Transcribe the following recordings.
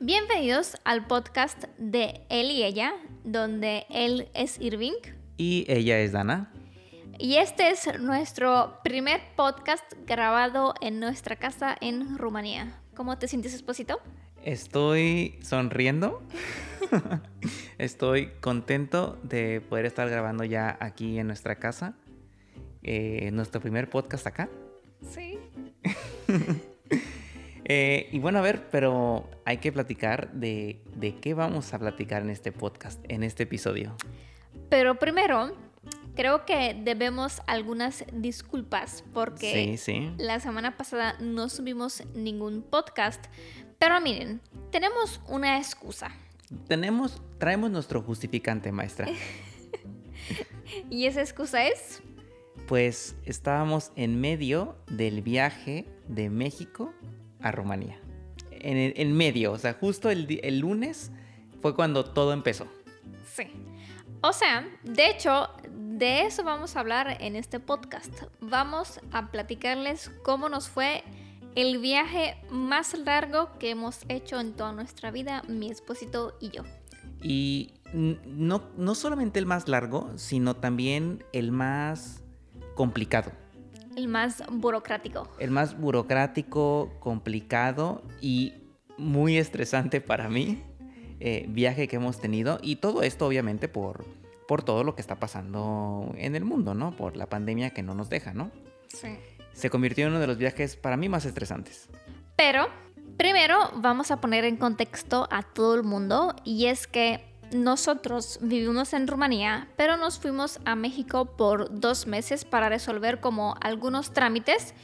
Bienvenidos al podcast de él y ella, donde él es Irving Y ella es Dana. y este es nuestro primer podcast grabado en nuestra casa en Rumanía. ¿Cómo te sientes, esposito? Estoy sonriendo. Estoy contento de poder estar grabando ya aquí en nuestra casa. eh, nuestro primer podcast acá. Sí. Eh, y bueno, a ver, pero hay que platicar de, de qué vamos a platicar en este podcast, en este episodio. Pero primero, creo que debemos algunas disculpas porque Sí, sí. la semana pasada no subimos ningún podcast. Pero miren, tenemos una excusa. Tenemos, traemos nuestro justificante, maestra. Y esa excusa es... Pues estábamos en medio del viaje de México a Rumanía. En, en medio, o sea, justo el, el lunes fue cuando todo empezó. Sí. O sea, de hecho, de eso vamos a hablar en este podcast. Vamos a platicarles cómo nos fue el viaje más largo que hemos hecho en toda nuestra vida, mi esposito y yo. Y no, no solamente el más largo, sino también el más complicado. El más burocrático. El más burocrático, complicado y muy estresante para mí eh, viaje que hemos tenido. Y todo esto obviamente por, por todo lo que está pasando en el mundo, ¿no? Por la pandemia que no nos deja, ¿no? Sí. Se convirtió en uno de los viajes para mí más estresantes. Pero primero vamos a poner en contexto a todo el mundo y es que nosotros vivimos en Rumanía, pero nos fuimos a México por dos meses para resolver como algunos trámites.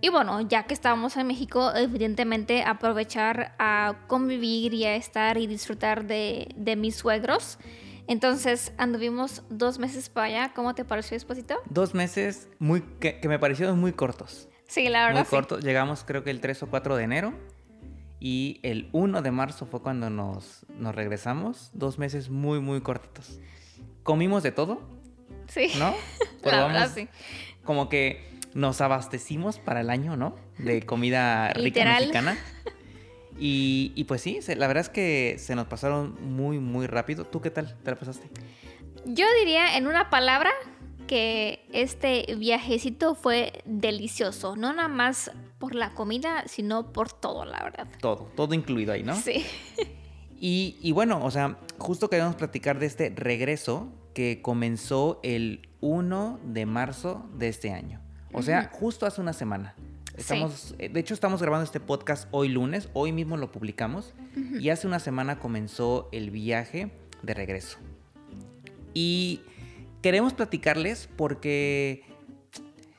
Y bueno, ya que estábamos en México, evidentemente aprovechar a convivir y a estar y disfrutar de, de mis suegros. Entonces anduvimos dos meses para allá. ¿Cómo te pareció, Esposito? Dos meses muy, que, que me parecieron muy cortos. Sí, la verdad. Muy sí. cortos. Llegamos creo que el 3 o 4 de enero. Y el 1 de marzo fue cuando nos, nos regresamos. Dos meses muy, muy cortitos. Comimos de todo, Sí, ¿no? la verdad Probamos- sí. Como que nos abastecimos para el año, ¿no? De comida rica Literal. mexicana. Y, y pues sí, la verdad es que se nos pasaron muy, muy rápido. ¿Tú qué tal? ¿Te la pasaste? Yo diría en una palabra que este viajecito fue delicioso, no nada más por la comida, sino por todo, la verdad. Todo, todo incluido ahí, ¿no? Sí. Y, y bueno, o sea, justo queremos platicar de este regreso que comenzó el 1 de marzo de este año. O sea, justo hace una semana. Estamos, eh, De hecho, estamos grabando este podcast hoy lunes, hoy mismo lo publicamos, y hace una semana comenzó el viaje de regreso. Y queremos platicarles porque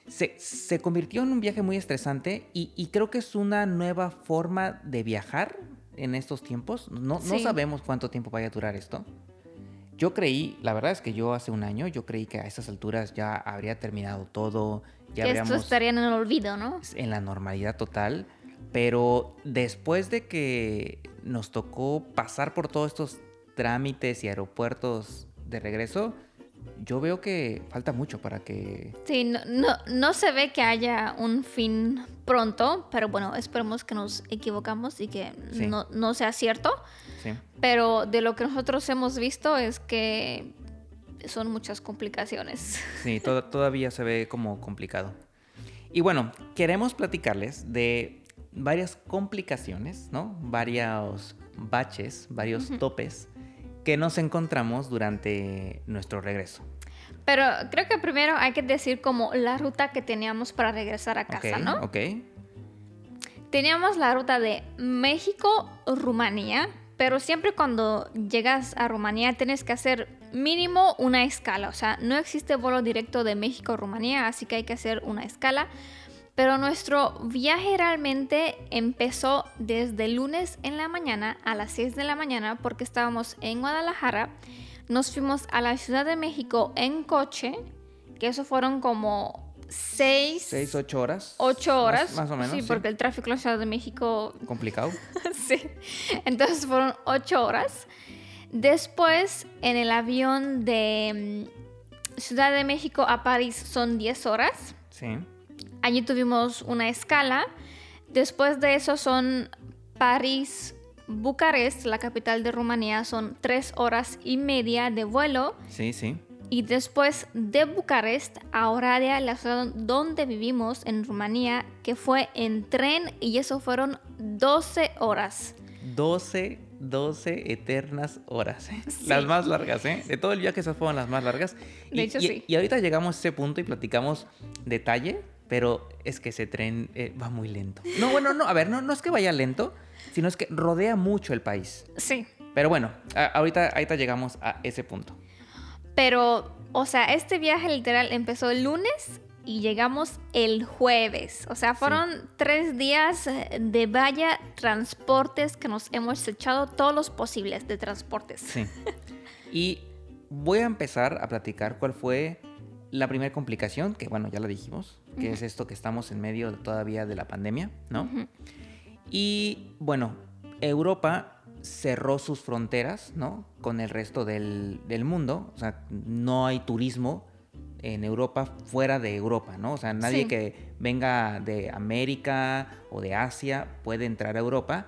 se, se convirtió en un viaje muy estresante y, y creo que es una nueva forma de viajar en estos tiempos. No, no sabemos cuánto tiempo vaya a durar esto. Yo creí, la verdad es que yo hace un año, yo creí que a estas alturas ya habría terminado todo, ya que esto estaría en el olvido, ¿no? en la normalidad total, pero después de que nos tocó pasar por todos estos trámites y aeropuertos de regreso, yo veo que falta mucho para que... Sí, no, no, no se ve que haya un fin pronto, pero bueno, esperemos que nos equivocamos y que Sí. no, no sea cierto. Sí, Pero de lo que nosotros hemos visto es que son muchas complicaciones. sí, to- todavía se ve como complicado. Y bueno, queremos platicarles de varias complicaciones, ¿no? Varios baches, varios topes que nos encontramos durante nuestro regreso. Pero creo que primero hay que decir como la ruta que teníamos para regresar a casa, ¿no? ok. Teníamos la ruta de México-Rumanía, pero siempre cuando llegas a Rumanía tienes que hacer mínimo una escala. O sea, no existe vuelo directo de México-Rumanía, así que hay que hacer una escala. Pero nuestro viaje realmente empezó desde el lunes en la mañana a las 6 de la mañana porque estábamos en Guadalajara. Nos fuimos a la Ciudad de México en coche, que eso fueron como 6, Seis, ocho horas. 8 Más- horas. Más, o menos. Sí, sí. porque el tráfico en la Ciudad de México Complicado. sí. Entonces fueron ocho horas. Después, en el avión de mm, Ciudad de México a París son 10 horas. Sí. Allí tuvimos una escala. Después de eso son París, Bucarest, la capital de Rumanía, son tres horas y media de vuelo. Sí, sí. Y después de Bucarest a Oradea, la ciudad donde vivimos en Rumanía, que fue en tren y eso fueron 12 horas. 12, 12 eternas horas. ¿eh? Las más largas, ¿eh? De todo el viaje esas fueron las más largas. De hecho, sí. Y ahorita llegamos a ese punto y platicamos detalle, pero es que ese tren eh, va muy lento. No, bueno, no, a ver, no, no es que vaya lento, sino es que rodea mucho el país. Sí. Pero bueno, ahorita, ahorita llegamos a ese punto. Pero, o sea, este viaje literal empezó el lunes y llegamos el jueves. O sea, fueron tres días eh, de vaya transportes que nos hemos echado todos los posibles de transportes. Sí. y voy a empezar a platicar cuál fue la primera complicación, que bueno, ya la dijimos, que es esto que estamos en medio todavía de la pandemia, ¿no? Y bueno, Europa cerró sus fronteras, ¿no? Con el resto del, mundo. O sea, no hay turismo en Europa fuera de Europa, ¿no? O sea, nadie que venga de América o de Asia puede entrar a Europa,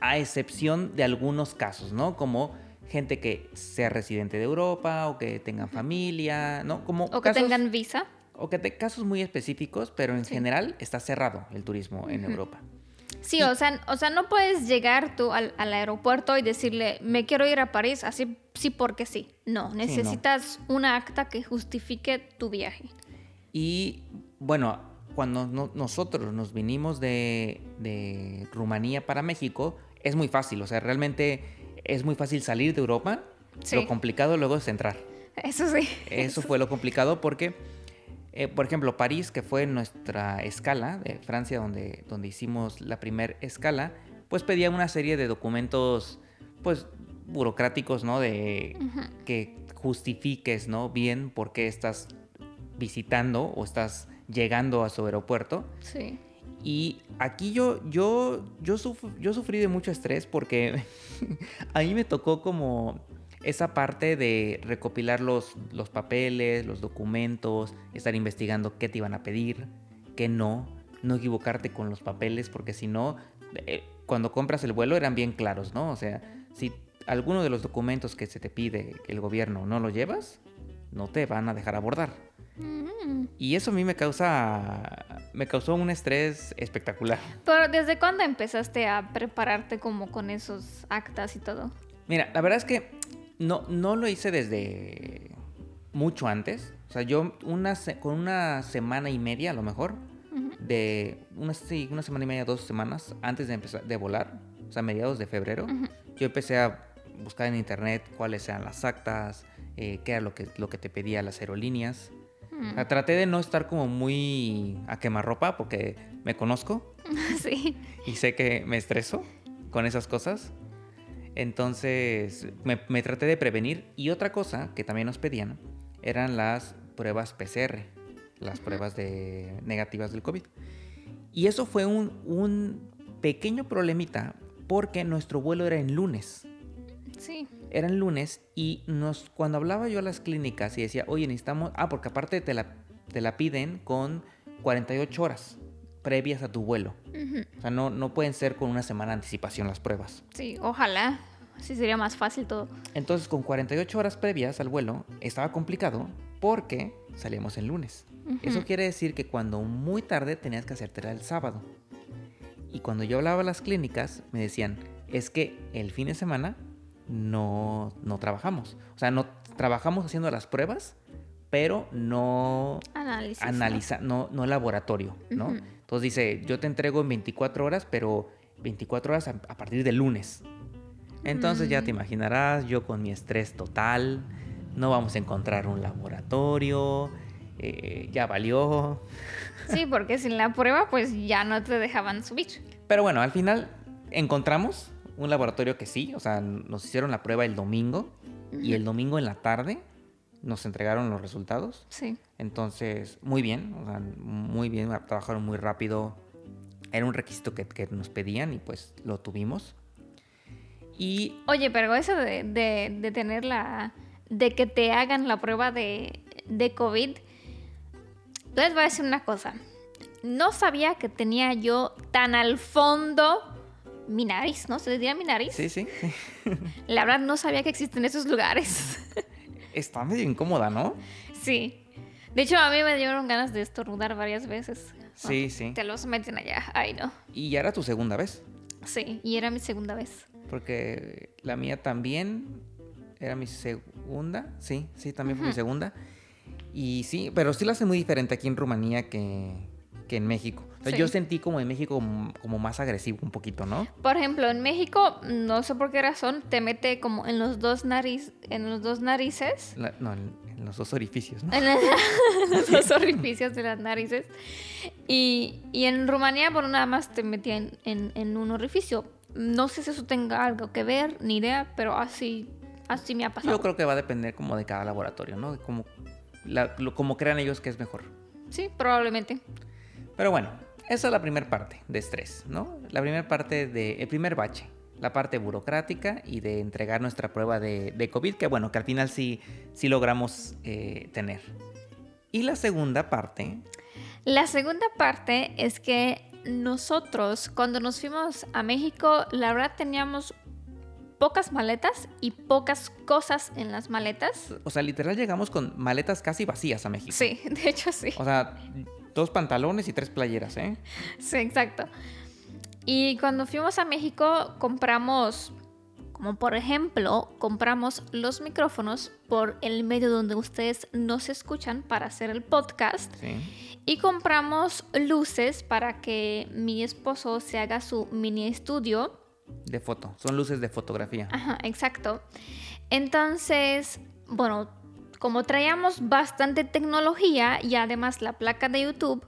a excepción de algunos casos, ¿no? Como gente que sea residente de Europa o que tengan familia, ¿no? Como o que tengan visa. O que te, casos muy específicos, pero en general está cerrado el turismo en Europa. Sí, o, sea, o sea, no puedes llegar tú al, aeropuerto y decirle, me quiero ir a París, así sí porque sí. No, necesitas una acta que justifique tu viaje. Y bueno, cuando nosotros nos vinimos de, de, Rumanía para México, es muy fácil, o sea, realmente es muy fácil salir de Europa. Lo complicado luego es entrar. Eso sí. Eso fue lo complicado porque eh, por ejemplo, París, que fue nuestra escala de Francia, donde, donde hicimos la primera escala, pues pedía una serie de documentos, pues, burocráticos, ¿no? De que justifiques, ¿no? Bien por qué estás visitando o estás llegando a su aeropuerto. Sí. Y aquí yo, yo, yo, sufrí de mucho estrés porque a mí me tocó como esa parte de recopilar los, los papeles, los documentos, estar investigando qué te iban a pedir, qué no, no equivocarte con los papeles, porque si no, eh, cuando compras el vuelo eran bien claros, ¿no? O sea, si alguno de los documentos que se te pide el gobierno no lo llevas, no te van a dejar abordar. Mm. Y eso a mí me causa, me causó un estrés espectacular. Pero ¿desde cuándo empezaste a prepararte como con esos actas y todo? Mira, la verdad es que no, no lo hice desde mucho antes. O sea, yo una con una semana y media a lo mejor, de una, una semana y media, dos semanas antes de empezar de volar, o sea, mediados de febrero, yo empecé a buscar en internet cuáles eran las actas, eh, qué era lo que, lo que te pedía las aerolíneas. O sea, traté de no estar como muy a quemarropa porque me conozco. Sí. Y sé que me estreso con esas cosas. Entonces me, traté de prevenir. Y otra cosa que también nos pedían eran las pruebas PCR, las pruebas de negativas del COVID. Y eso fue un, pequeño problemita porque nuestro vuelo era en lunes. Sí. Era en lunes y nos, cuando hablaba yo a las clínicas y decía, oye, necesitamos... Ah, porque aparte te la, te la piden con 48 horas previas a tu vuelo. O sea, no, no pueden ser con una semana de anticipación las pruebas. Sí, ojalá. Así sería más fácil todo. Entonces, con 48 horas previas al vuelo, estaba complicado porque salíamos el lunes. Eso quiere decir que cuando muy tarde tenías que hacértela el sábado. Y cuando yo hablaba a las clínicas, me decían, es que el fin de semana no, no trabajamos. O sea, no trabajamos haciendo las pruebas, pero no analiza, no, no laboratorio, ¿no? Entonces dice, yo te entrego en 24 horas, pero 24 horas a, partir del lunes. Entonces ya te mm. imaginarás, yo con mi estrés total, no vamos a encontrar un laboratorio, eh, ya valió. Sí, porque sin la prueba pues ya no te dejaban subir. Pero bueno, al final encontramos un laboratorio que sí, o sea, nos hicieron la prueba el domingo y el domingo en la tarde nos entregaron los resultados. Sí. Entonces, muy bien, o sea, muy bien, trabajaron muy rápido. Era un requisito que, nos pedían y pues lo tuvimos. Y... Oye, pero eso de, de, tener la... de que te hagan la prueba de, de COVID, les voy a decir una cosa. No sabía que tenía yo tan al fondo Minaris, ¿no? ¿Se diría Minaris? Sí, sí. La verdad no sabía que existen esos lugares. Está medio incómoda, ¿no? Sí. De hecho, a mí me dieron ganas de estornudar varias veces. Sí, sí. Te los meten allá. Ay, no. Y ya era tu segunda vez. Sí, y era mi segunda vez. Porque la mía también era mi segunda. Sí, sí, también fue mi segunda. Y sí, pero sí lo hace muy diferente aquí en Rumanía que, que en México. Sea, Sí. yo sentí como en México como, como más agresivo un poquito, ¿no? Por ejemplo, en México, no sé por qué razón, te mete como en los dos nariz, en los dos narices, La- no, en, en los dos orificios, ¿no? en la- los dos orificios de las narices. Y, y en Rumanía, bueno, nada más te metían en, en un orificio. No sé si eso tenga algo que ver, ni idea, pero así, así me ha pasado. Yo creo que va a depender como de cada laboratorio, ¿no? De cómo, la- lo- como crean ellos que es mejor. Sí, probablemente. Pero bueno, esa es la primera parte de estrés, ¿no? La primera parte de, el primer bache, la parte burocrática y de entregar nuestra prueba de, de COVID, que bueno, que al final sí, sí logramos eh, tener. Y la segunda parte, La segunda parte es que nosotros, cuando nos fuimos a México, la verdad teníamos pocas maletas y pocas cosas en las maletas. o sea, literal llegamos con maletas casi vacías a México. Sí, de hecho sí. O sea, dos pantalones y tres playeras, ¿eh? Sí, exacto. Y cuando fuimos a México compramos, como por ejemplo, compramos los micrófonos por el medio donde ustedes nos escuchan para hacer el podcast. Sí. Y compramos luces para que mi esposo se haga su mini estudio. De foto, son luces de fotografía. Ajá, exacto. Entonces, bueno, como traíamos bastante tecnología y además la placa de YouTube,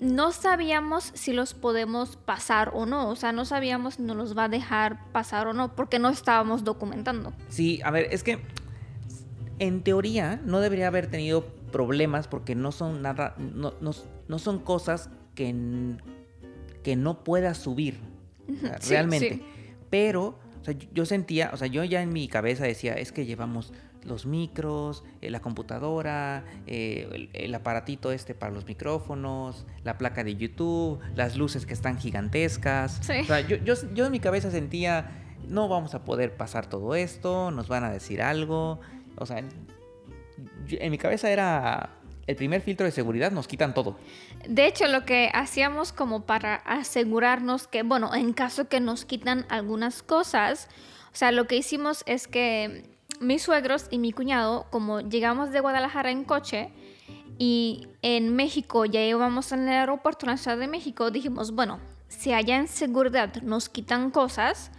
no sabíamos si los podemos pasar o no. O sea, no sabíamos si nos los va a dejar pasar o no, porque no estábamos documentando. Sí, a ver, es que en teoría no debería haber tenido problemas porque no son nada, no, no- no son cosas que, que no puedas subir. Sí, realmente. sí. Pero, o sea, yo sentía, o sea, yo ya en mi cabeza decía, es que llevamos los micros, eh, la computadora, eh, el, el aparatito este para los micrófonos, la placa de YouTube, las luces que están gigantescas. Sí. O sea, yo, yo, yo en mi cabeza sentía, no vamos a poder pasar todo esto, nos van a decir algo. O sea, en mi cabeza era el primer filtro de seguridad, nos quitan todo. De hecho, lo que hacíamos como para asegurarnos que, bueno, en caso que nos quitan algunas cosas, o sea, lo que hicimos es que mis suegros y mi cuñado, como llegamos de Guadalajara en coche y en México ya íbamos en el aeropuerto en la Ciudad de México, dijimos, bueno, si allá en seguridad nos quitan cosas,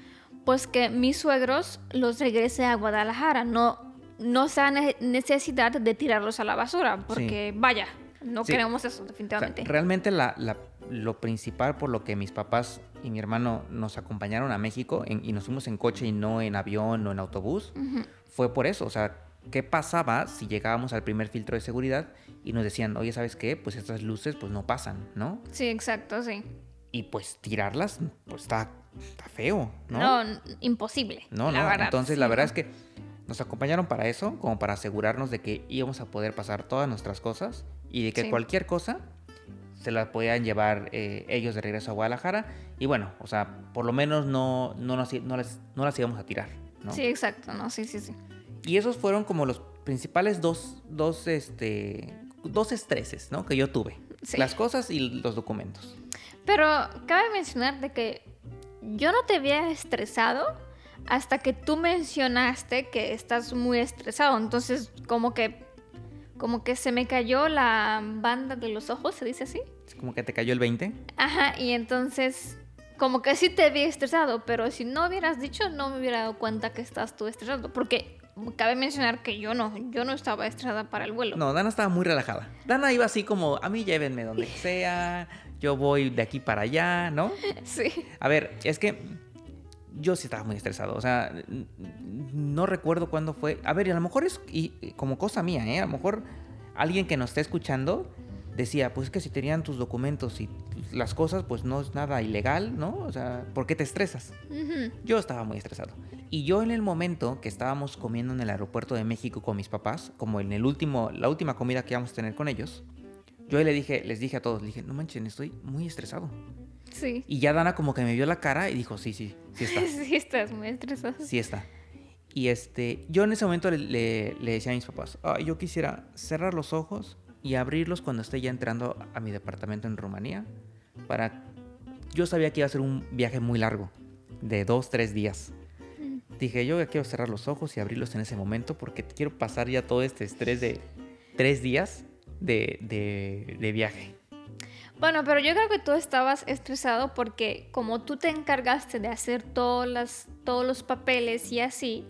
pues que mis suegros los regrese a Guadalajara, no, no sea ne- necesidad de tirarlos a la basura, porque vaya, no Sí. queremos eso O sea, definitivamente. realmente la- la- lo principal por lo que mis papás y mi hermano nos acompañaron a México en- y nos fuimos en coche y no en avión o en autobús. Fue por eso. O sea, ¿qué pasaba si llegábamos al primer filtro de seguridad y nos decían, oye, ¿sabes qué? Pues estas luces pues no pasan, ¿no? Sí, exacto, sí. Y pues tirarlas, pues está, está feo, ¿no? No, imposible. No, la no. verdad, Entonces, sí, la verdad es que nos acompañaron para eso, como para asegurarnos de que íbamos a poder pasar todas nuestras cosas y de que Sí. cualquier cosa se la podían llevar eh, ellos de regreso a Guadalajara. Y bueno, o sea, por lo menos no, no, nos, no, las, no las íbamos a tirar, ¿no? Sí, exacto, no, sí, sí, sí. Y esos fueron como los principales dos, dos, este, dos estreses, ¿no? Que yo tuve. Sí. Las cosas y los documentos. Pero cabe mencionar de que yo no te había estresado hasta que tú mencionaste que estás muy estresado. Entonces, como que, como que se me cayó la banda de los ojos, ¿se dice así? Es como que te cayó el 20. Ajá, y entonces, como que sí te había estresado, pero si no hubieras dicho, no me hubiera dado cuenta que estás tú estresado. Porque cabe mencionar que yo no, yo no estaba estresada para el vuelo. No, Dana estaba muy relajada. Dana iba así como, a mí llévenme donde sea, yo voy de aquí para allá, ¿no? Sí. A ver, es que yo sí estaba muy estresado. O sea, no recuerdo cuándo fue. A ver, y a lo mejor es y como cosa mía, ¿eh? A lo mejor alguien que nos esté escuchando decía, pues es que si tenían tus documentos y las cosas, pues no es nada ilegal, ¿no? O sea, ¿por qué te estresas? Yo estaba muy estresado. Y yo en el momento que estábamos comiendo en el aeropuerto de México con mis papás, como en el último, la última comida que íbamos a tener con ellos, yo le dije, les dije a todos, dije, no manchen, estoy muy estresado. Sí. Y ya Dana como que me vio la cara y dijo, sí, sí, sí está. sí, estás muy estresado. Sí está. Y este, yo en ese momento le, le- le decía a mis papás, "Ay, yo quisiera cerrar los ojos y abrirlos cuando esté ya entrando a mi departamento en Rumanía. Para... Yo sabía que iba a ser un viaje muy largo, de dos, tres días. Dije, yo quiero cerrar los ojos y abrirlos en ese momento porque quiero pasar ya todo este estrés de tres días de, de- de viaje. Bueno, pero yo creo que tú estabas estresado porque como tú te encargaste de hacer todas las, todos los papeles y así,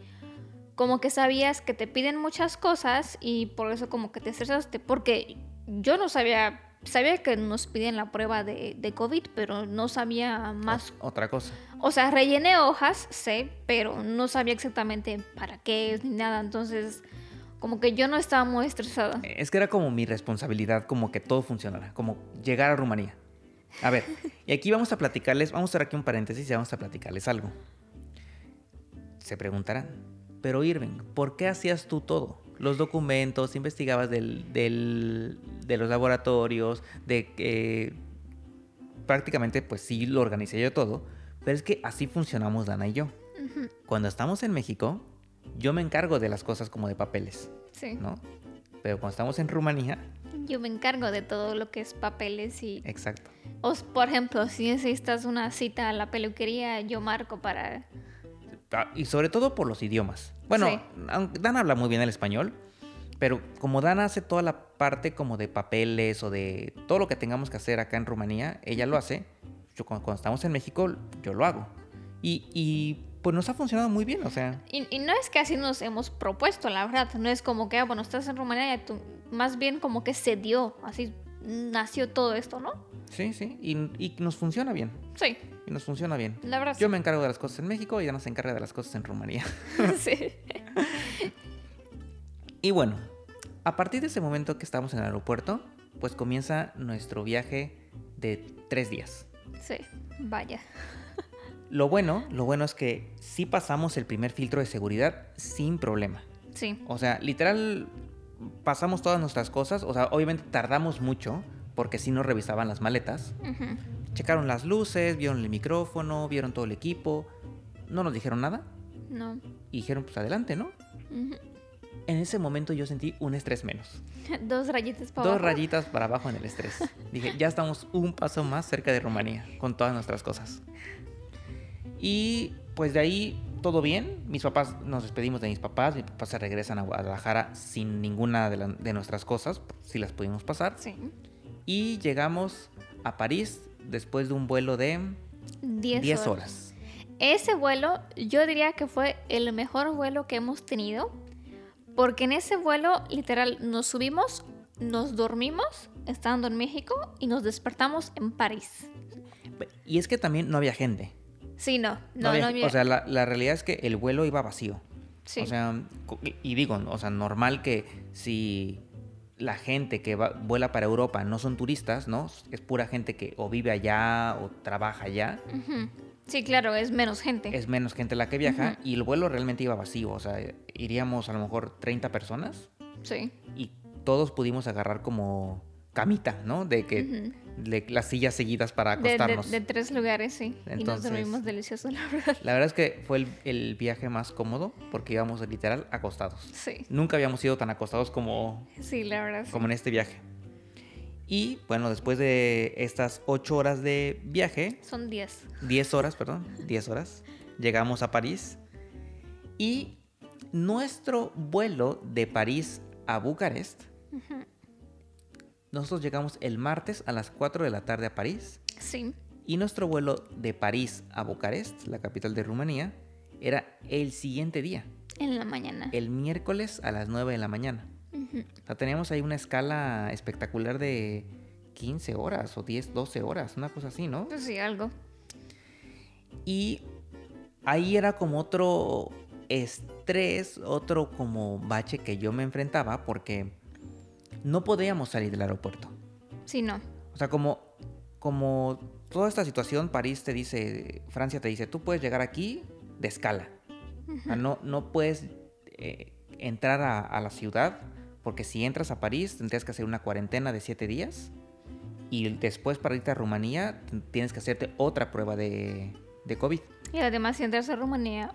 como que sabías que te piden muchas cosas y por eso como que te estresaste, porque yo no sabía, sabía que nos piden la prueba de, de COVID, pero no sabía más. O- otra cosa. O sea, rellené hojas, sé, pero no sabía exactamente para qué ni nada, entonces como que yo no estaba muy estresada. Es que era como mi responsabilidad, como que todo funcionara, como llegar a Rumanía. A ver, y aquí vamos a platicarles, vamos a hacer aquí un paréntesis y vamos a platicarles algo. Se preguntarán, pero Irving, ¿por qué hacías tú todo? Los documentos, investigabas del, del- de los laboratorios, de que prácticamente pues sí lo organicé yo todo, pero es que así funcionamos Dana y yo. Cuando estamos en México, yo me encargo de las cosas como de papeles. Sí. ¿no? Pero cuando estamos en Rumanía, Yo me encargo de todo lo que es papeles y... exacto. O, por ejemplo, si necesitas una cita a la peluquería, yo marco para... Y sobre todo por los idiomas. Bueno, Sí. Dana habla muy bien el español, pero como Dana hace toda la parte como de papeles o de todo lo que tengamos que hacer acá en Rumanía, ella lo hace. Yo cuando, cuando estamos en México, yo lo hago. Y, y, pues nos ha funcionado muy bien, o sea, Y, y no es que así nos hemos propuesto, la verdad. No es como que, ah, bueno, estás en Rumanía y tú... Más bien como que se dio, así nació todo esto, ¿no? sí, sí, y, y nos funciona bien. Sí, Y nos funciona bien. la verdad. Yo me encargo de las cosas en México y Dana se encarga de las cosas en Rumanía. sí. Y bueno, a partir de ese momento que estamos en el aeropuerto, pues comienza nuestro viaje de tres días. Sí, vaya. Lo bueno, lo bueno es que sí pasamos el primer filtro de seguridad sin problema. Sí, O sea, literal pasamos todas nuestras cosas. O sea, obviamente tardamos mucho porque sí nos revisaban las maletas. Checaron las luces, vieron el micrófono, vieron todo el equipo. No nos dijeron nada no. y dijeron pues adelante, ¿no? Ujú. En ese momento yo sentí un estrés menos. Dos rayitas para Dos abajo. rayitas para abajo en el estrés. Dije, ya estamos un paso más cerca de Rumanía con todas nuestras cosas. Y pues de ahí todo bien. Mis papás, nos despedimos de mis papás. Mis papás se regresan a Guadalajara sin ninguna de, la- de nuestras cosas, si las pudimos pasar. Sí. Y llegamos a París después de un vuelo de Diez, 10 horas. horas. Ese vuelo yo diría que fue el mejor vuelo que hemos tenido. Porque en ese vuelo, literal, nos subimos, nos dormimos estando en México y nos despertamos en París. Y es que también no había gente. Sí, no, No no, no O sea, la, la realidad es que el vuelo iba vacío. sí. O sea, y- digo, o sea, normal que si la gente que va- vuela para Europa no son turistas, ¿no? Es pura gente que o vive allá o trabaja allá. Sí, claro, es menos gente. Es menos gente la que viaja y el vuelo realmente iba vacío. O sea, iríamos a lo mejor 30 personas Sí. y todos pudimos agarrar como camita, ¿no? De que de las sillas seguidas para De, de- acostarnos. de tres lugares, sí. y nos Entonces- dormimos delicioso, la verdad. La verdad es que fue el, el viaje más cómodo porque íbamos literal acostados. Sí, Nunca habíamos ido tan acostados como sí, la verdad. sí. como en este viaje. Y bueno, después de estas 8 horas de viaje, Son diez. 10 horas, perdón, 10 horas, llegamos a París. Y nuestro vuelo de París a Bucarest, Ujú. Nosotros llegamos el martes a las 4 de la tarde a París. Sí. Y nuestro vuelo de París a Bucarest, la capital de Rumanía, era el siguiente día, En la mañana. el miércoles a las 9 de la mañana. Ujú. O sea, teníamos ahí una escala espectacular de 15 horas o 10, 12 horas, una cosa así, ¿no? Pues sí, algo. Y ahí era como otro estrés, otro como bache que yo me enfrentaba porque no podíamos salir del aeropuerto. Sí, no. O sea, como, como toda esta situación, París te dice, Francia te dice, tú puedes llegar aquí de escala. O sea, no, no puedes eh, entrar a, a la ciudad porque si entras a París tendrías que hacer una cuarentena de siete días Y después para irte a Rumanía tienes que hacerte otra prueba de, de COVID. Y además si entras a Rumanía,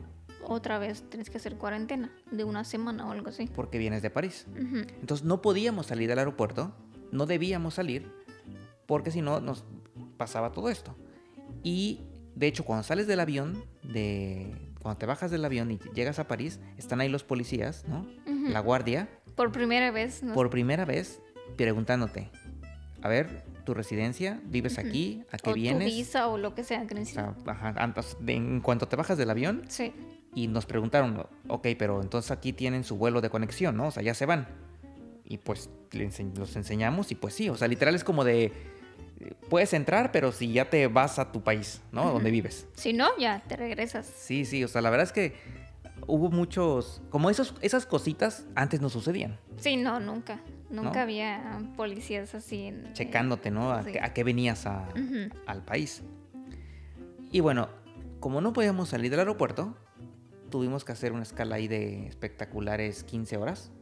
otra vez tienes que hacer cuarentena de una semana o algo así. Porque vienes de París. Entonces no podíamos salir del aeropuerto, no debíamos salir, porque si no nos pasaba todo esto. Y de hecho, cuando sales del avión, de, cuando te bajas del avión y llegas a París, están ahí los policías, ¿no? La guardia. Por primera vez. Por primera vez, preguntándote, a ver, tu residencia, vives aquí, a qué o vienes. Tu visa o lo que sea que en cuanto te bajas del avión. Sí. Y nos preguntaron, ok, pero entonces aquí tienen su vuelo de conexión, ¿no? O sea, ya se van. Y pues los enseñamos y pues sí, o sea, literal es como de puedes entrar, pero si ya te vas a tu país, ¿no? Donde vives. Si no, ya te regresas. Sí, sí, o sea, la verdad es que hubo muchos, como esos, esas cositas antes no sucedían. Sí, no, nunca. Nunca había policías así. En, Checándote, ¿no? A, qué venías al país. Y bueno, como no podíamos salir del aeropuerto, tuvimos que hacer una escala ahí de espectaculares 15 horas.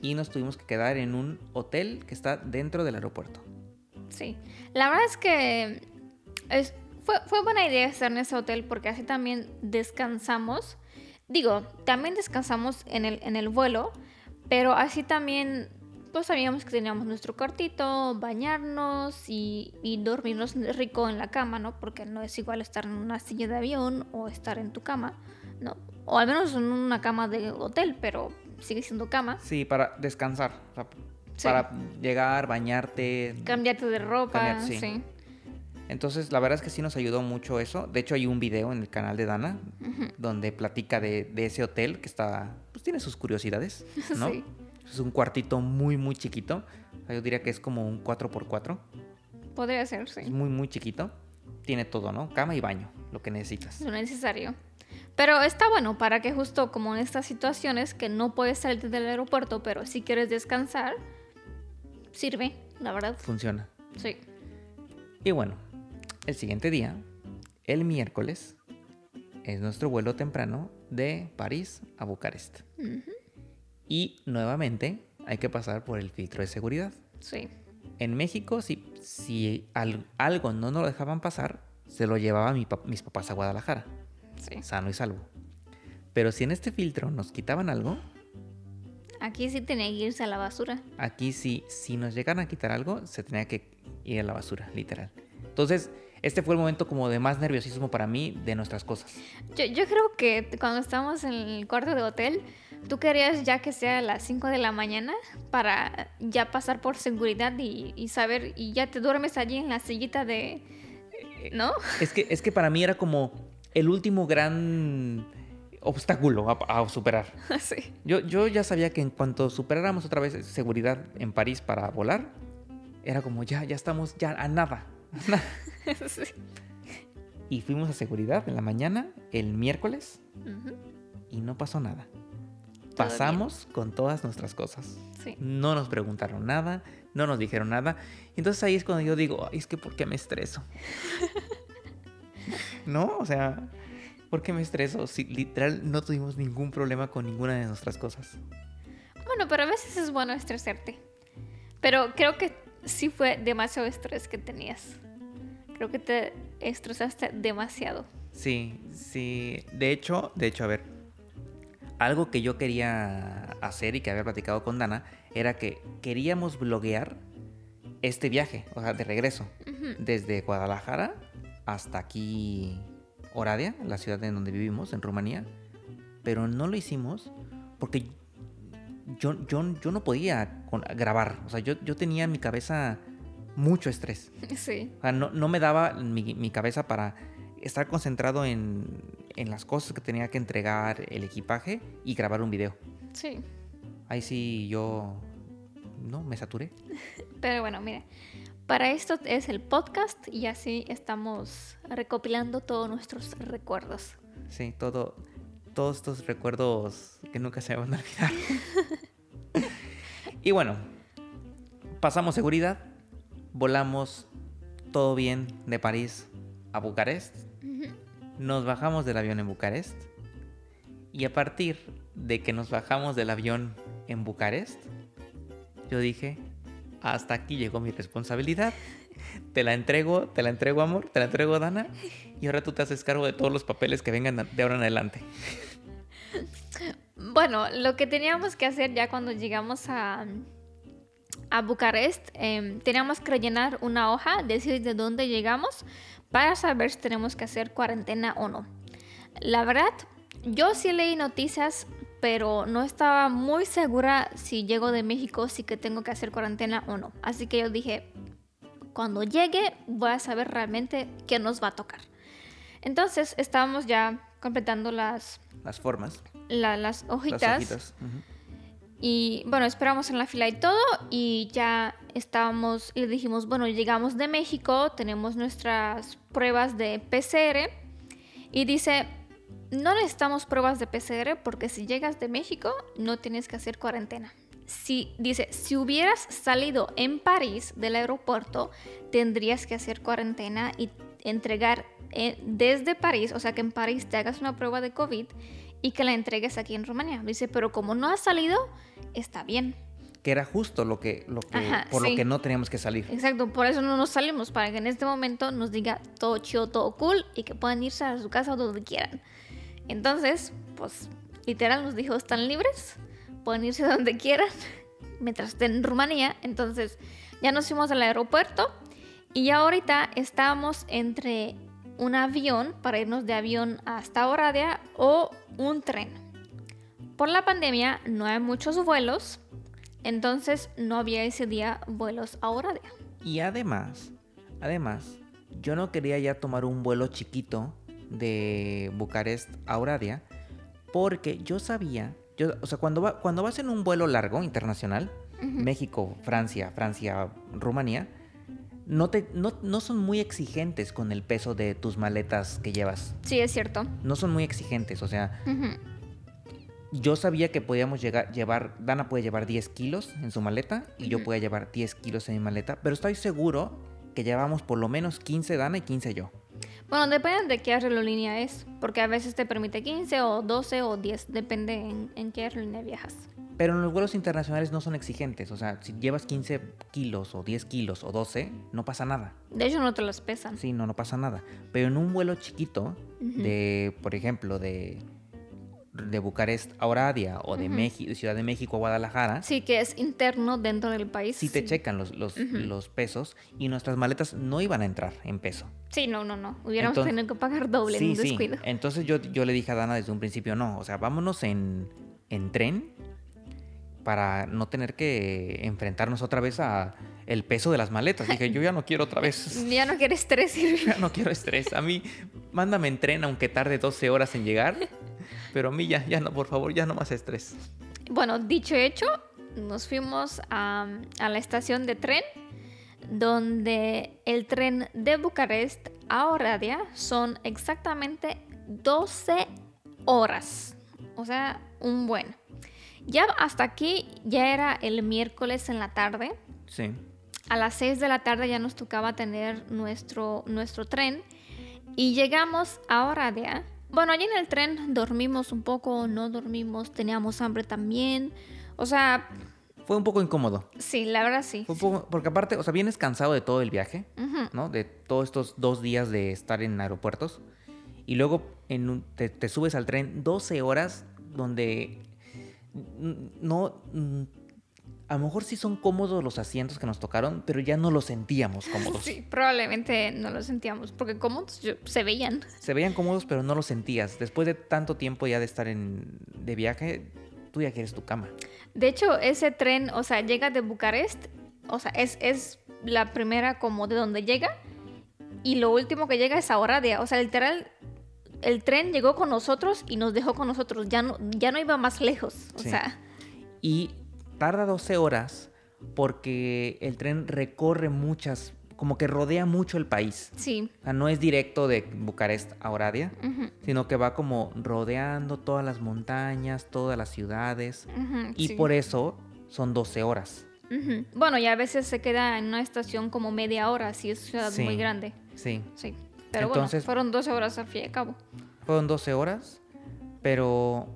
Y nos tuvimos que quedar en un hotel que está dentro del aeropuerto. Sí, la verdad es que es, fue, fue buena idea estar en ese hotel porque así también descansamos. Digo, también descansamos en el, en el vuelo, pero así también pues sabíamos que teníamos nuestro cuartito, bañarnos y, y, dormirnos rico en la cama, ¿no? Porque no es igual estar en una silla de avión o estar en tu cama, ¿no? O al menos en una cama de hotel, pero sigue siendo cama. Sí, para descansar. Para llegar, bañarte. Cambiarte de ropa, sí. Entonces, la verdad es que sí nos ayudó mucho eso. De hecho, hay un video en el canal de Dana donde platica de, ese hotel que está, pues tiene sus curiosidades, ¿no? Sí. Es un cuartito muy, muy chiquito. yo diría que es como un 4x4. Podría ser, sí. Es muy, muy chiquito. Tiene todo, ¿no? Cama y baño, lo que necesitas. Lo necesario. Pero está bueno para que justo como en estas situaciones que no puedes salir del aeropuerto, pero si quieres descansar, sirve, la verdad. Funciona. Sí. Y bueno, el siguiente día, el miércoles, es nuestro vuelo temprano de París a Bucarest. Y nuevamente hay que pasar por el filtro de seguridad. Sí. En México, si, si algo no nos lo dejaban pasar, se lo llevaba mis papás a Guadalajara. Sí. Sano y salvo. Pero si en este filtro nos quitaban algo, Aquí sí tenía que irse a la basura. Aquí sí, si nos llegan a quitar algo, se tenía que ir a la basura, literal. Entonces, este fue el momento como de más nerviosismo para mí de nuestras cosas. Yo, creo que cuando estábamos en el cuarto de hotel, tú querías ya que sea a las 5 de la mañana para ya pasar por seguridad y, y, saber, y ya te duermes allí en la sillita de... ¿No? Es que, es que para mí era como el último gran obstáculo a, superar. Sí. Yo, yo ya sabía que en cuanto superáramos otra vez seguridad en París para volar, era como ya, ya estamos ya a nada. sí. Y fuimos a seguridad en la mañana, el miércoles, y no pasó nada. Pasamos con todas nuestras cosas. Sí. No nos preguntaron nada, no nos dijeron nada. Entonces ahí es cuando yo digo, Ay, es que ¿por qué me estreso? ¿No? O sea, ¿Por qué me estreso? Si literal no tuvimos ningún problema con ninguna de nuestras cosas. Bueno, pero a veces es bueno estresarte. Pero creo que sí fue demasiado estrés que tenías. Creo que te estresaste demasiado. Sí, sí. De hecho, de hecho, a ver. Algo que yo quería hacer y que había platicado con Dana era que queríamos bloguear este viaje, o sea, de regreso, desde Guadalajara hasta aquí Oradea, la ciudad en donde vivimos, en Rumanía, pero no lo hicimos porque yo, yo, yo no podía grabar. O sea, yo, yo tenía en mi cabeza mucho estrés. Sí. O sea, no, no me daba mi, mi, cabeza para estar concentrado en, en, las cosas que tenía que entregar, el equipaje y grabar un video. Sí. Ahí sí yo... No, me saturé. Pero bueno, mira, para esto es el podcast y así estamos recopilando todos nuestros recuerdos. Sí, todo, todos estos recuerdos que nunca se van a olvidar. y bueno, pasamos seguridad, volamos todo bien de París a Bucarest, nos bajamos del avión en Bucarest y a partir de que nos bajamos del avión en Bucarest, yo dije, hasta aquí llegó mi responsabilidad. Te la entrego, te la entrego, amor, te la entrego, Dana. Y ahora tú te haces cargo de todos los papeles que vengan de ahora en adelante. Bueno, lo que teníamos que hacer ya cuando llegamos a, a Bucarest, em, teníamos que rellenar una hoja, decir de dónde llegamos, para saber si tenemos que hacer cuarentena o no. La verdad, yo sí leí noticias, pero no estaba muy segura si llego de México, si que tengo que hacer cuarentena o no. Así que yo dije, cuando llegue voy a saber realmente qué nos va a tocar. Entonces estábamos ya completando las... Las formas. las hojitas. Y bueno, esperamos en la fila y todo y ya estábamos le dijimos, bueno, llegamos de México, tenemos nuestras pruebas de PCR y dice, no necesitamos pruebas de PCR porque si llegas de México no tienes que hacer cuarentena. Si, dice, si hubieras salido en París del aeropuerto, tendrías que hacer cuarentena y entregar eh, desde París, o sea que en París te hagas una prueba de COVID y que la entregues aquí en Rumanía. Dice, pero como no has salido, está bien. Que era justo lo que, lo que por lo que no teníamos que salir. Exacto, por eso no nos salimos, para que en este momento nos diga todo chido, todo cool y que puedan irse a su casa o donde quieran. Entonces, pues literal nos dijo, están libres, pueden irse donde quieran mientras estén en Rumanía. Entonces ya nos fuimos al aeropuerto y ya ahorita estamos entre un avión para irnos de avión hasta Oradea o un tren. Por la pandemia no hay muchos vuelos, entonces no había ese día vuelos a Oradea. Y además, además, yo no quería ya tomar un vuelo chiquito de Bucarest a Oradea porque yo sabía, yo, o sea, cuando, va, cuando vas en un vuelo largo internacional, México, Francia, Francia, Rumanía, no, te, no, son muy exigentes con el peso de tus maletas que llevas. Sí, es cierto. No son muy exigentes, o sea, yo sabía que podíamos llegar, llevar, Dana puede llevar 10 kilos en su maleta y yo puedo llevar 10 kilos en mi maleta, pero estoy seguro que llevamos por lo menos 15 Dana y 15 yo. Bueno, depende de qué aerolínea es, porque a veces te permite 15 o 12 o 10, depende en, en qué aerolínea viajas. Pero en los vuelos internacionales no son exigentes. O sea, si llevas 15 kilos o 10 kilos o 12, no pasa nada. De hecho, no te los pesan. Sí, no, no pasa nada. Pero en un vuelo chiquito, de, por ejemplo, de, de Bucarest a Oradea o de Ciudad de México a Guadalajara. Sí, que es interno dentro del país. Sí, te checan los, los, los, pesos y nuestras maletas no iban a entrar en peso. Sí, no, no, no. Hubiéramos tenido que pagar doble en un descuido. Sí. Entonces yo, yo le dije a Dana desde un principio, no, o sea, vámonos en, en tren para no tener que enfrentarnos otra vez a el peso de las maletas. Dije, yo ya no quiero otra vez. Ya no quiero estrés. ya no quiero estrés. A mí, mándame en tren aunque tarde 12 horas en llegar. Pero a mí ya, ya no, por favor, ya no más estrés. Bueno, dicho hecho, nos fuimos a, a la estación de tren donde el tren de Bucarest a Oradea son exactamente 12 horas. O sea, un buen. Ya hasta aquí ya era el miércoles en la tarde. Sí. A las 6 de la tarde ya nos tocaba tener nuestro, nuestro tren y llegamos a Oradea. Bueno, allí en el tren dormimos un poco, no dormimos, teníamos hambre también. O sea... Fue un poco incómodo. Sí, la verdad sí. porque aparte, o sea, vienes cansado de todo el viaje, ¿no? De todos estos dos días de estar en aeropuertos. Y luego en te, te subes al tren 12 horas donde no, mm, a lo mejor sí son cómodos los asientos que nos tocaron, pero ya no los sentíamos cómodos. Sí, probablemente no los sentíamos, porque cómodos se veían. Se veían cómodos, pero no los sentías. Después de tanto tiempo ya de estar en, de viaje, tú ya quieres tu cama. De hecho, ese tren, o sea, llega de Bucarest, o sea, es, es la primera como de donde llega, y lo último que llega es a Oradea. O sea, literal, el tren llegó con nosotros y nos dejó con nosotros. Ya no, ya no iba más lejos. O sea. Y tarda 12 horas porque el tren recorre muchas, como que rodea mucho el país. Sí. O sea, no es directo de Bucarest a Oradea, sino que va como rodeando todas las montañas, todas las ciudades. y por eso son 12 horas. Bueno, y a veces se queda en una estación como media hora, si es ciudad muy grande. Sí. Sí. Pero Entonces, fueron 12 horas al fin y al cabo. Fueron 12 horas, pero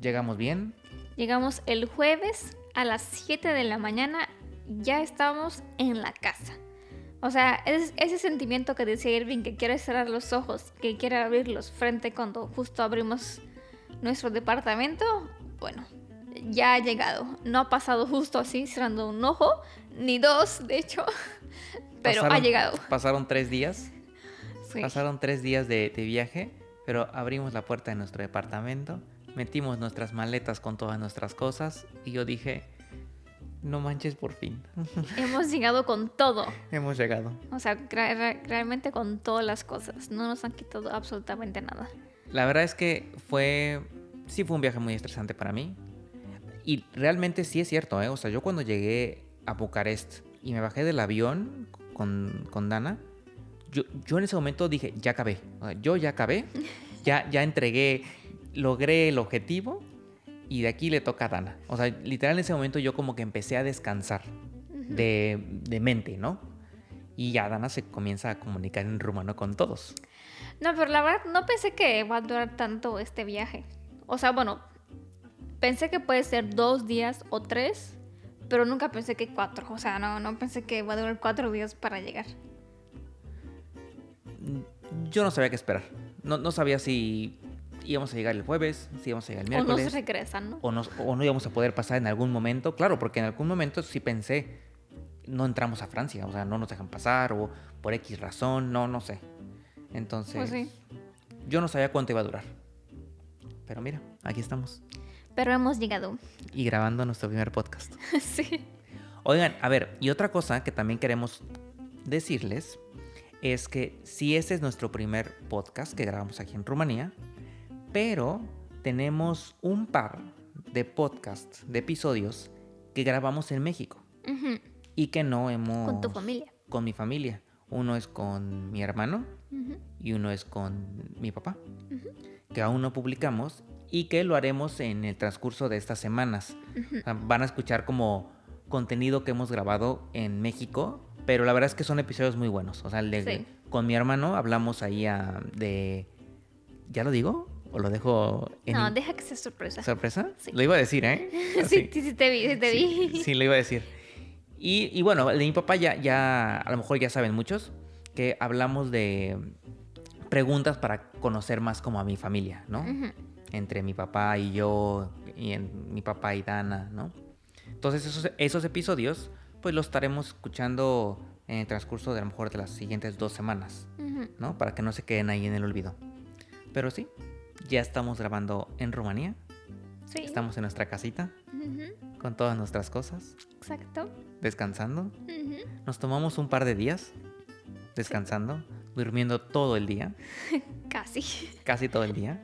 llegamos bien. Llegamos el jueves a las 7 de la mañana ya estábamos en la casa. O sea, es ese sentimiento que decía Irving que quiere cerrar los ojos, que quiere abrirlos frente cuando justo abrimos nuestro departamento. Bueno, ya ha llegado. No ha pasado justo así, cerrando un ojo, ni dos, de hecho, pero ha llegado. Pasaron tres días. Pasaron tres días de, de viaje, pero abrimos la puerta de nuestro departamento, metimos nuestras maletas con todas nuestras cosas y yo dije, no manches por fin. Hemos llegado con todo. Hemos llegado. O sea, realmente con todas las cosas. No nos han quitado absolutamente nada. La verdad es que fue, sí fue un viaje muy estresante para mí. Y realmente sí es cierto, ¿eh? O sea, yo cuando llegué a Bucarest y me bajé del avión con, con Dana, yo, yo, en ese momento dije, ya acabé. yo ya acabé, ya, ya entregué, logré el objetivo y de aquí le toca a Dana. O sea, literal en ese momento yo como que empecé a descansar de, de, mente, ¿no? Y ya Dana se comienza a comunicar en rumano con todos. No, pero la verdad no pensé que va a durar tanto este viaje. O sea, bueno, pensé que puede ser dos días o tres, pero nunca pensé que cuatro. O sea, no, no pensé que va a durar cuatro días para llegar. Yo no sabía qué esperar. No, no sabía si íbamos a llegar el jueves, si íbamos a llegar el miércoles. O no se regresan, ¿no? O, no íbamos a poder pasar en algún momento. Claro, porque en algún momento sí pensé, no entramos a Francia, o sea, no nos dejan pasar, o por X razón, no, no sé. Entonces, pues sí. yo no sabía cuánto iba a durar. Pero mira, aquí estamos. Pero hemos llegado. Y grabando nuestro primer podcast. sí. Oigan, a ver, y otra cosa que también queremos decirles es que si ese es nuestro primer podcast que grabamos aquí en Rumanía, pero tenemos un par de podcasts, de episodios que grabamos en México y que no hemos... Con tu familia. Con mi familia. Uno es con mi hermano y uno es con mi papá, que aún no publicamos y que lo haremos en el transcurso de estas semanas. van a escuchar como contenido que hemos grabado en México, pero la verdad es que son episodios muy buenos. O sea, con mi hermano hablamos ahí de... ¿Ya lo digo? ¿O lo dejo en... No, deja que sea sorpresa. ¿Sorpresa? Sí. Lo iba a decir, ¿eh? sí, sí, te vi, sí te vi. Sí, lo iba a decir. Y, y, bueno, de mi papá ya, ya, a lo mejor ya saben muchos, que hablamos de preguntas para conocer más como a mi familia, ¿no? Entre mi papá y yo, y en, mi papá y Dana, ¿no? Entonces esos, esos episodios, pues los estaremos escuchando en el transcurso de a lo mejor de las siguientes dos semanas, ¿no? Para que no se queden ahí en el olvido. Pero sí, ya estamos grabando en Rumanía. Sí. Estamos en nuestra casita con todas nuestras cosas. Exacto. Descansando. Nos tomamos un par de días descansando, durmiendo todo el día. Casi. Casi todo el día.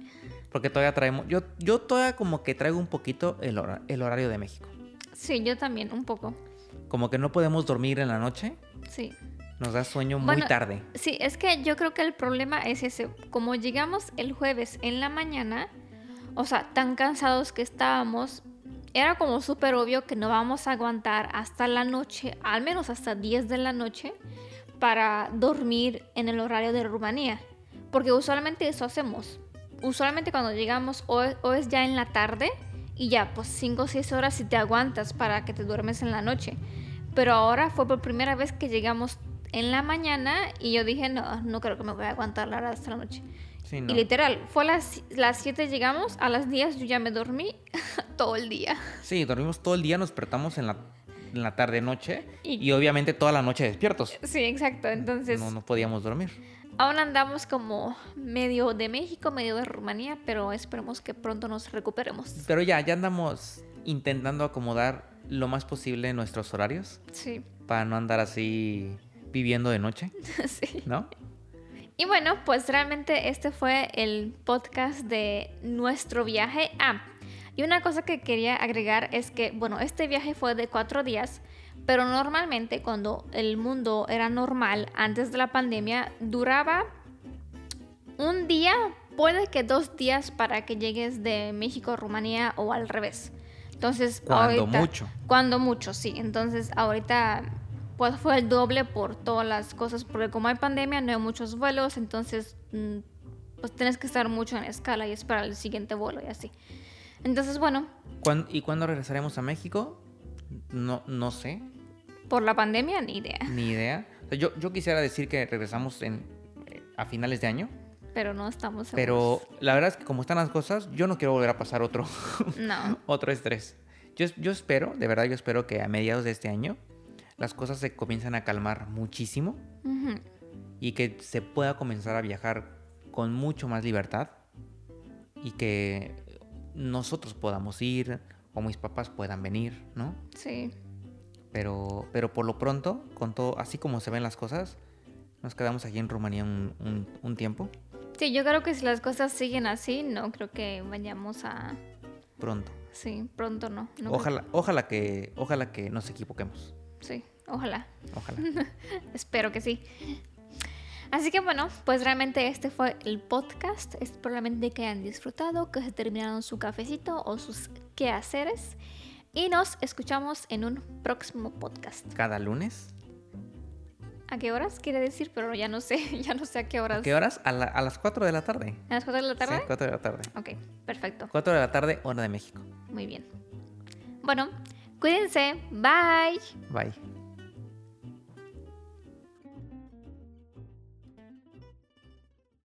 Porque todavía traemos. Yo, yo todavía como que traigo un poquito el, el horario de México. Sí, yo también, un poco. Como que no podemos dormir en la noche. Sí. Nos da sueño muy tarde. Sí, es que yo creo que el problema es ese. Como llegamos el jueves en la mañana, o sea, tan cansados que estábamos, era como súper obvio que no vamos a aguantar hasta la noche, al menos hasta 10 de la noche, para dormir en el horario de Rumanía. Porque usualmente eso hacemos. Usualmente cuando llegamos o, es ya en la tarde y ya, pues 5 o 6 horas si te aguantas para que te duermes en la noche. Pero ahora fue por primera vez que llegamos en la mañana y yo dije, no, no creo que me voy a aguantar la hora hasta la noche. Y literal, fue a las, las 7 llegamos, a las 10 yo ya me dormí todo el día. Sí, dormimos todo el día, nos despertamos en la, en la tarde-noche y, obviamente toda la noche despiertos. Sí, exacto, entonces... No, no podíamos dormir. Aún andamos como medio de México, medio de Rumanía, pero esperemos que pronto nos recuperemos. Pero ya, ya andamos intentando acomodar lo más posible nuestros horarios. Sí. Para no andar así viviendo de noche. sí. ¿No? Y bueno, pues realmente este fue el podcast de nuestro viaje. Ah, y una cosa que quería agregar es que, bueno, este viaje fue de cuatro días, pero normalmente cuando el mundo era normal antes de la pandemia, duraba un día, puede que dos días para que llegues de México a Rumanía o al revés. Entonces, cuando mucho. Cuando mucho, sí. Entonces, ahorita pues fue el doble por todas las cosas, porque como hay pandemia no hay muchos vuelos, entonces mm, pues tienes que estar mucho en escala y esperar el siguiente vuelo y así. Entonces, bueno. ¿Y cuándo regresaremos a México? No, no sé. Por la pandemia, ni idea. Ni idea. O sea, yo, yo quisiera decir que regresamos en, eh, a finales de año. Pero no estamos seguros. Pero la verdad es que como están las cosas, yo no quiero volver a pasar otro, No. otro estrés. Yo, yo espero, de verdad yo espero que a mediados de este año las cosas se comiencen a calmar muchísimo y que se pueda comenzar a viajar con mucho más libertad y que nosotros podamos ir o mis papás puedan venir, ¿no? Sí. Pero, pero por lo pronto, con todo, así como se ven las cosas, nos quedamos aquí en Rumanía un, un- un tiempo, Sí, yo creo que si las cosas siguen así, no creo que vayamos a... pronto. Sí, pronto no. no creo Ojalá, ojalá que, ojalá que nos equivoquemos. que- Sí, ojalá. Ojalá. Espero que sí. Así que bueno, pues realmente este fue el podcast. Es probablemente que hayan disfrutado, que se terminaron su cafecito o sus quehaceres. Y nos escuchamos en un próximo podcast. Cada lunes. ¿A qué horas quiere decir? Pero ya no sé, ya no sé a qué horas. ¿A qué horas? A, la- a las 4 de la tarde. ¿A las 4 de la tarde? Sí, 4 de la tarde. Ok, perfecto. 4 de la tarde, hora de México. Muy bien. Bueno, cuídense. Bye. Bye.